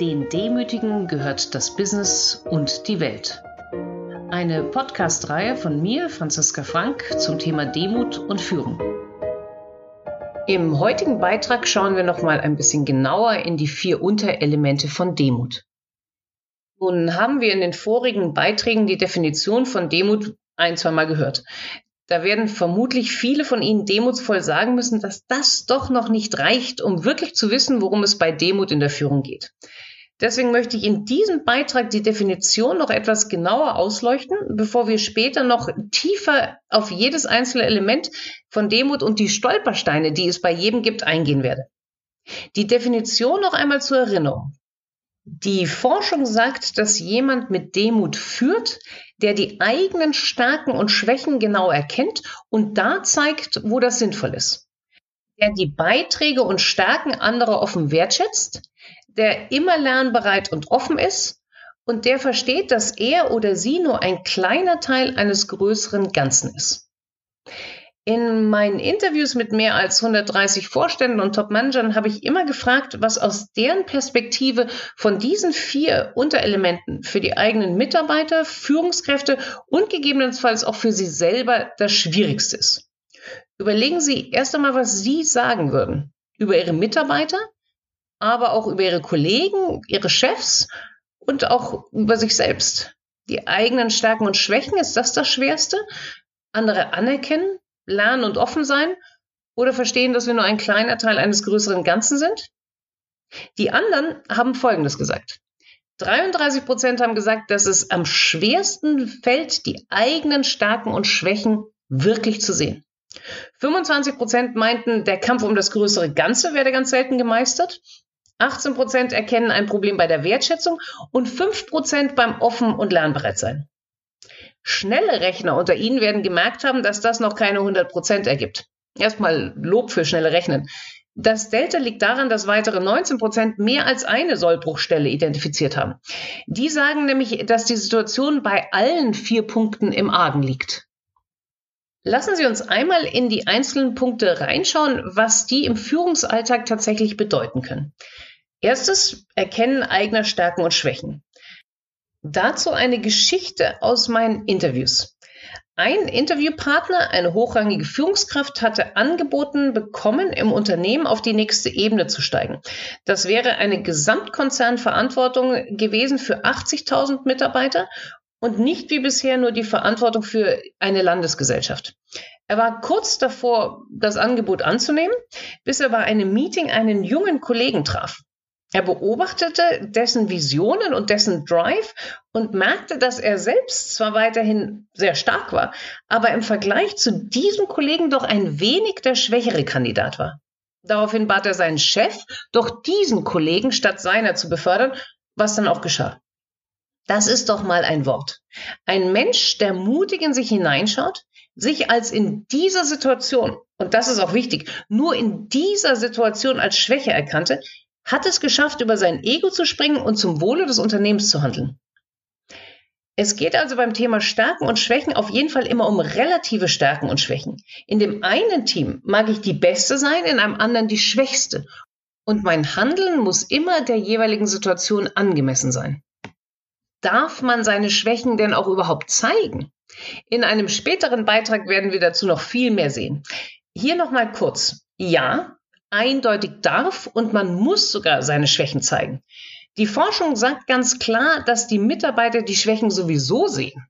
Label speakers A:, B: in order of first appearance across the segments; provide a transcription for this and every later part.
A: Den Demütigen gehört das Business und die Welt. Eine Podcast-Reihe von mir, Franziska Frank, zum Thema Demut und Führung. Im heutigen Beitrag schauen wir nochmal ein bisschen genauer in die vier Unterelemente von Demut. Nun haben wir in den vorigen Beiträgen die Definition von Demut ein, zwei Mal gehört. Da werden vermutlich viele von Ihnen demutsvoll sagen müssen, dass das doch noch nicht reicht, um wirklich zu wissen, worum es bei Demut in der Führung geht. Deswegen möchte ich in diesem Beitrag die Definition noch etwas genauer ausleuchten, bevor wir später noch tiefer auf jedes einzelne Element von Demut und die Stolpersteine, die es bei jedem gibt, eingehen werde. Die Definition noch einmal zur Erinnerung. Die Forschung sagt, dass jemand mit Demut führt, der die eigenen Stärken und Schwächen genau erkennt und da zeigt, wo das sinnvoll ist. Der die Beiträge und Stärken anderer offen wertschätzt, der immer lernbereit und offen ist und der versteht, dass er oder sie nur ein kleiner Teil eines größeren Ganzen ist. In meinen Interviews mit mehr als 130 Vorständen und Top-Managern habe ich immer gefragt, was aus deren Perspektive von diesen vier Unterelementen für die eigenen Mitarbeiter, Führungskräfte und gegebenenfalls auch für sie selber das Schwierigste ist. Überlegen Sie erst einmal, was Sie sagen würden über Ihre Mitarbeiter, aber auch über Ihre Kollegen, Ihre Chefs und auch über sich selbst. Die eigenen Stärken und Schwächen, ist das das Schwerste? Andere anerkennen, lernen und offen sein oder verstehen, dass wir nur ein kleiner Teil eines größeren Ganzen sind? Die anderen haben Folgendes gesagt. 33 Prozent haben gesagt, dass es am schwersten fällt, die eigenen Stärken und Schwächen wirklich zu sehen. 25 Prozent meinten, der Kampf um das größere Ganze werde ganz selten gemeistert. 18 Prozent erkennen ein Problem bei der Wertschätzung und 5 Prozent beim Offen- und Lernbereitsein. Schnelle Rechner unter Ihnen werden gemerkt haben, dass das noch keine 100 Prozent ergibt. Erstmal Lob für schnelle Rechnen. Das Delta liegt daran, dass weitere 19 Prozent mehr als eine Sollbruchstelle identifiziert haben. Die sagen nämlich, dass die Situation bei allen vier Punkten im Argen liegt. Lassen Sie uns einmal in die einzelnen Punkte reinschauen, was die im Führungsalltag tatsächlich bedeuten können. Erstes, Erkennen eigener Stärken und Schwächen. Dazu eine Geschichte aus meinen Interviews. Ein Interviewpartner, eine hochrangige Führungskraft, hatte angeboten bekommen, im Unternehmen auf die nächste Ebene zu steigen. Das wäre eine Gesamtkonzernverantwortung gewesen für 80.000 Mitarbeiter und nicht wie bisher nur die Verantwortung für eine Landesgesellschaft. Er war kurz davor, das Angebot anzunehmen, bis er bei einem Meeting einen jungen Kollegen traf. Er beobachtete dessen Visionen und dessen Drive und merkte, dass er selbst zwar weiterhin sehr stark war, aber im Vergleich zu diesem Kollegen doch ein wenig der schwächere Kandidat war. Daraufhin bat er seinen Chef, doch diesen Kollegen statt seiner zu befördern, was dann auch geschah. Das ist doch mal ein Wort. Ein Mensch, der mutig in sich hineinschaut, sich als in dieser Situation, und das ist auch wichtig, nur in dieser Situation als Schwäche erkannte, hat es geschafft, über sein Ego zu springen und zum Wohle des Unternehmens zu handeln. Es geht also beim Thema Stärken und Schwächen auf jeden Fall immer um relative Stärken und Schwächen. In dem einen Team mag ich die Beste sein, in einem anderen die Schwächste. Und mein Handeln muss immer der jeweiligen Situation angemessen sein. Darf man seine Schwächen denn auch überhaupt zeigen? In einem späteren Beitrag werden wir dazu noch viel mehr sehen. Hier nochmal kurz. Ja, eindeutig darf und man muss sogar seine Schwächen zeigen. Die Forschung sagt ganz klar, dass die Mitarbeiter die Schwächen sowieso sehen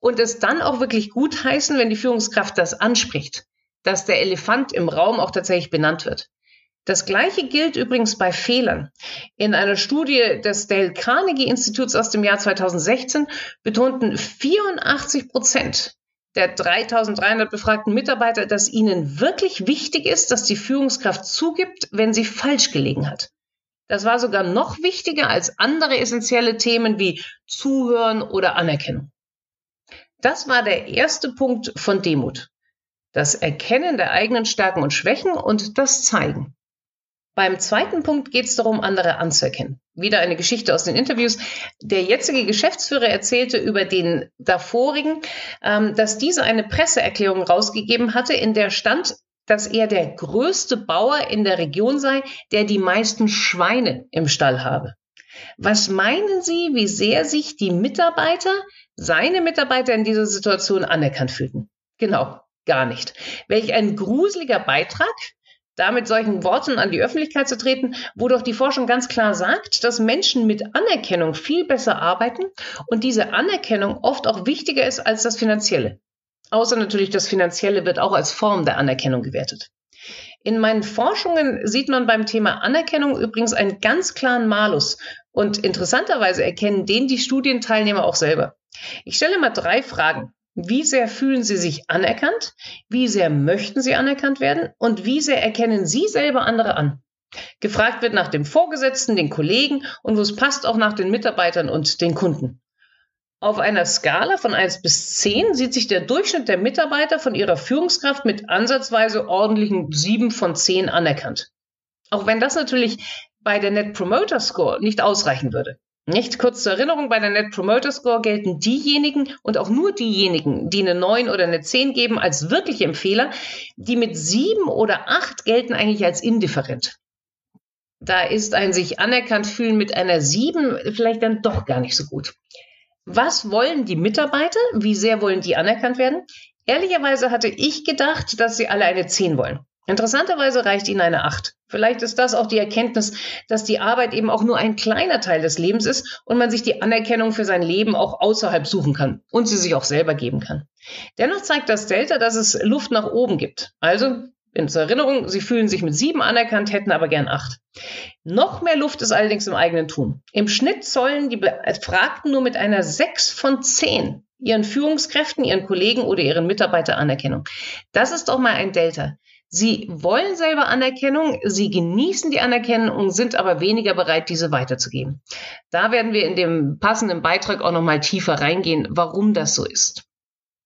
A: und es dann auch wirklich gut heißen, wenn die Führungskraft das anspricht, dass der Elefant im Raum auch tatsächlich benannt wird. Das Gleiche gilt übrigens bei Fehlern. In einer Studie des Dale Carnegie Instituts aus dem Jahr 2016 betonten 84 Prozent der 3300 befragten Mitarbeiter, dass ihnen wirklich wichtig ist, dass die Führungskraft zugibt, wenn sie falsch gelegen hat. Das war sogar noch wichtiger als andere essentielle Themen wie Zuhören oder Anerkennung. Das war der erste Punkt von Demut. Das Erkennen der eigenen Stärken und Schwächen und das Zeigen. Beim zweiten Punkt geht es darum, andere anzuerkennen. Wieder eine Geschichte aus den Interviews. Der jetzige Geschäftsführer erzählte über den davorigen, ähm, dass dieser eine Presseerklärung rausgegeben hatte, in der stand, dass er der größte Bauer in der Region sei, der die meisten Schweine im Stall habe. Was meinen Sie, wie sehr sich die Mitarbeiter, seine Mitarbeiter in dieser Situation anerkannt fühlten? Genau, gar nicht. Welch ein gruseliger Beitrag, da mit solchen Worten an die Öffentlichkeit zu treten, wo doch die Forschung ganz klar sagt, dass Menschen mit Anerkennung viel besser arbeiten und diese Anerkennung oft auch wichtiger ist als das Finanzielle. Außer natürlich das Finanzielle wird auch als Form der Anerkennung gewertet. In meinen Forschungen sieht man beim Thema Anerkennung übrigens einen ganz klaren Malus. Und interessanterweise erkennen den die Studienteilnehmer auch selber. Ich stelle mal drei Fragen. Wie sehr fühlen Sie sich anerkannt? Wie sehr möchten Sie anerkannt werden? Und wie sehr erkennen Sie selber andere an? Gefragt wird nach dem Vorgesetzten, den Kollegen und wo es passt auch nach den Mitarbeitern und den Kunden. Auf einer Skala von 1 bis 10 sieht sich der Durchschnitt der Mitarbeiter von ihrer Führungskraft mit ansatzweise ordentlichen 7 von 10 anerkannt. Auch wenn das natürlich bei der Net Promoter Score nicht ausreichen würde. Nicht kurz zur Erinnerung, bei der Net Promoter Score gelten diejenigen und auch nur diejenigen, die eine 9 oder eine 10 geben, als wirkliche Empfehler. Die mit 7 oder 8 gelten eigentlich als indifferent. Da ist ein sich anerkannt fühlen mit einer 7 vielleicht dann doch gar nicht so gut. Was wollen die Mitarbeiter? Wie sehr wollen die anerkannt werden? Ehrlicherweise hatte ich gedacht, dass sie alle eine 10 wollen. Interessanterweise reicht ihnen eine 8. Vielleicht ist das auch die Erkenntnis, dass die Arbeit eben auch nur ein kleiner Teil des Lebens ist und man sich die Anerkennung für sein Leben auch außerhalb suchen kann und sie sich auch selber geben kann. Dennoch zeigt das Delta, dass es Luft nach oben gibt. Also in zur Erinnerung, sie fühlen sich mit sieben anerkannt, hätten aber gern acht. Noch mehr Luft ist allerdings im eigenen Tun. Im Schnitt zollen die Befragten nur mit einer sechs von zehn ihren Führungskräften, ihren Kollegen oder ihren Mitarbeitern Anerkennung. Das ist doch mal ein Delta. Sie wollen selber Anerkennung, sie genießen die Anerkennung sind aber weniger bereit, diese weiterzugeben. Da werden wir in dem passenden Beitrag auch noch mal tiefer reingehen, warum das so ist.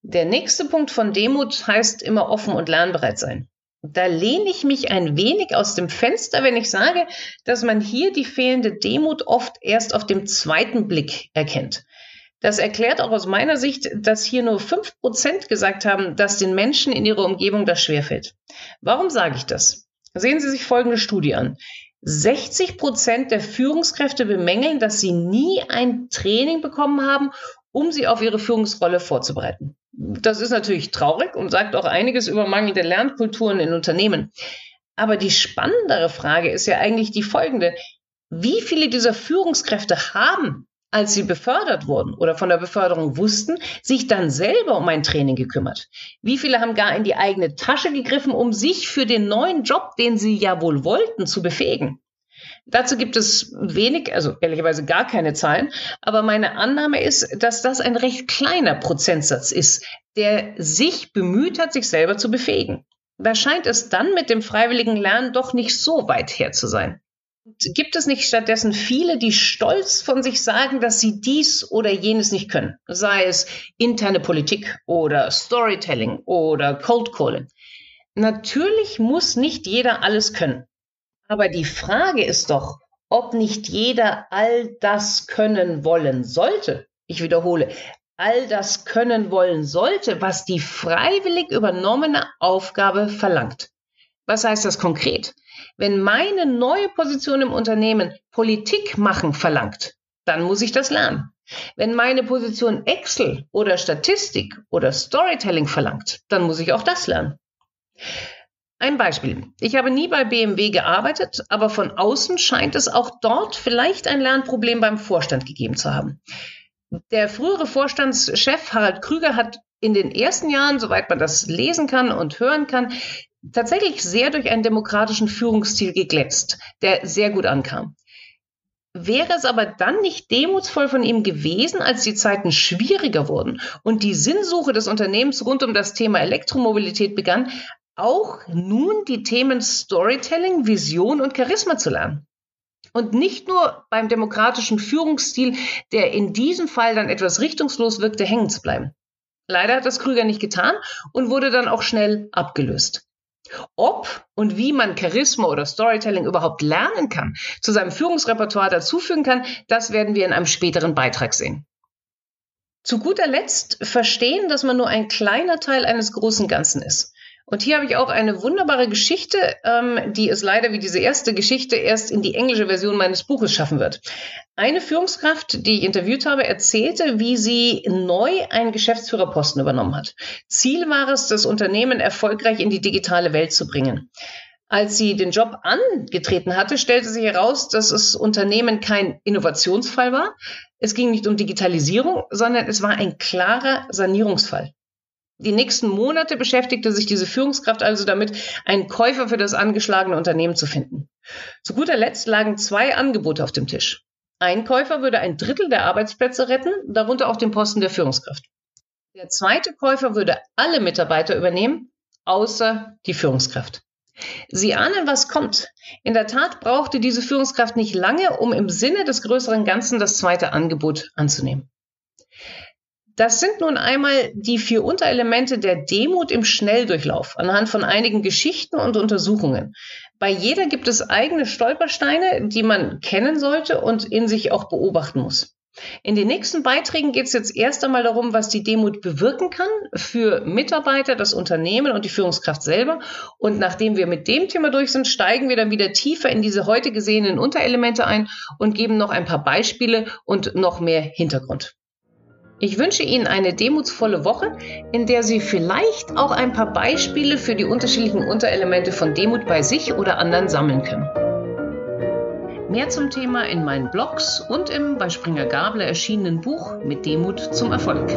A: Der nächste Punkt von Demut heißt immer offen und lernbereit sein. Da lehne ich mich ein wenig aus dem Fenster, wenn ich sage, dass man hier die fehlende Demut oft erst auf dem zweiten Blick erkennt. Das erklärt auch aus meiner Sicht, dass hier nur fünf Prozent gesagt haben, dass den Menschen in ihrer Umgebung das schwerfällt. Warum sage ich das? Sehen Sie sich folgende Studie an. 60 Prozent der Führungskräfte bemängeln, dass sie nie ein Training bekommen haben, um sie auf ihre Führungsrolle vorzubereiten. Das ist natürlich traurig und sagt auch einiges über mangelnde Lernkulturen in Unternehmen. Aber die spannendere Frage ist ja eigentlich die folgende. Wie viele dieser Führungskräfte haben, als sie befördert wurden oder von der Beförderung wussten, sich dann selber um ein Training gekümmert? Wie viele haben gar in die eigene Tasche gegriffen, um sich für den neuen Job, den sie ja wohl wollten, zu befähigen? Dazu gibt es wenig, also ehrlicherweise gar keine Zahlen, aber meine Annahme ist, dass das ein recht kleiner Prozentsatz ist, der sich bemüht hat, sich selber zu befähigen. Da scheint es dann mit dem freiwilligen Lernen doch nicht so weit her zu sein. Gibt es nicht stattdessen viele, die stolz von sich sagen, dass sie dies oder jenes nicht können? Sei es interne Politik oder Storytelling oder Cold Calling. Natürlich muss nicht jeder alles können. Aber die Frage ist doch, ob nicht jeder all das können wollen sollte. Ich wiederhole, all das können wollen sollte, was die freiwillig übernommene Aufgabe verlangt. Was heißt das konkret? Wenn meine neue Position im Unternehmen Politik machen verlangt, dann muss ich das lernen. Wenn meine Position Excel oder Statistik oder Storytelling verlangt, dann muss ich auch das lernen. Ein Beispiel. Ich habe nie bei BMW gearbeitet, aber von außen scheint es auch dort vielleicht ein Lernproblem beim Vorstand gegeben zu haben. Der frühere Vorstandschef Harald Krüger hat in den ersten Jahren, soweit man das lesen kann und hören kann, tatsächlich sehr durch einen demokratischen Führungsstil geglänzt, der sehr gut ankam. Wäre es aber dann nicht demutsvoll von ihm gewesen, als die Zeiten schwieriger wurden und die Sinnsuche des Unternehmens rund um das Thema Elektromobilität begann, auch nun die Themen Storytelling, Vision und Charisma zu lernen. Und nicht nur beim demokratischen Führungsstil, der in diesem Fall dann etwas richtungslos wirkte, hängen zu bleiben. Leider hat das Krüger nicht getan und wurde dann auch schnell abgelöst. Ob und wie man Charisma oder Storytelling überhaupt lernen kann, zu seinem Führungsrepertoire dazufügen kann, das werden wir in einem späteren Beitrag sehen. Zu guter Letzt verstehen, dass man nur ein kleiner Teil eines großen Ganzen ist. Und hier habe ich auch eine wunderbare Geschichte, ähm, die es leider wie diese erste Geschichte erst in die englische Version meines Buches schaffen wird. Eine Führungskraft, die ich interviewt habe, erzählte, wie sie neu einen Geschäftsführerposten übernommen hat. Ziel war es, das Unternehmen erfolgreich in die digitale Welt zu bringen. Als sie den Job angetreten hatte, stellte sich heraus, dass das Unternehmen kein Innovationsfall war. Es ging nicht um Digitalisierung, sondern es war ein klarer Sanierungsfall. Die nächsten Monate beschäftigte sich diese Führungskraft also damit, einen Käufer für das angeschlagene Unternehmen zu finden. Zu guter Letzt lagen zwei Angebote auf dem Tisch. Ein Käufer würde ein Drittel der Arbeitsplätze retten, darunter auch den Posten der Führungskraft. Der zweite Käufer würde alle Mitarbeiter übernehmen, außer die Führungskraft. Sie ahnen, was kommt. In der Tat brauchte diese Führungskraft nicht lange, um im Sinne des größeren Ganzen das zweite Angebot anzunehmen. Das sind nun einmal die vier Unterelemente der Demut im Schnelldurchlauf anhand von einigen Geschichten und Untersuchungen. Bei jeder gibt es eigene Stolpersteine, die man kennen sollte und in sich auch beobachten muss. In den nächsten Beiträgen geht es jetzt erst einmal darum, was die Demut bewirken kann für Mitarbeiter, das Unternehmen und die Führungskraft selber. Und nachdem wir mit dem Thema durch sind, steigen wir dann wieder tiefer in diese heute gesehenen Unterelemente ein und geben noch ein paar Beispiele und noch mehr Hintergrund. Ich wünsche Ihnen eine demutsvolle Woche, in der Sie vielleicht auch ein paar Beispiele für die unterschiedlichen Unterelemente von Demut bei sich oder anderen sammeln können. Mehr zum Thema in meinen Blogs und im bei Springer Gabler erschienenen Buch Mit Demut zum Erfolg.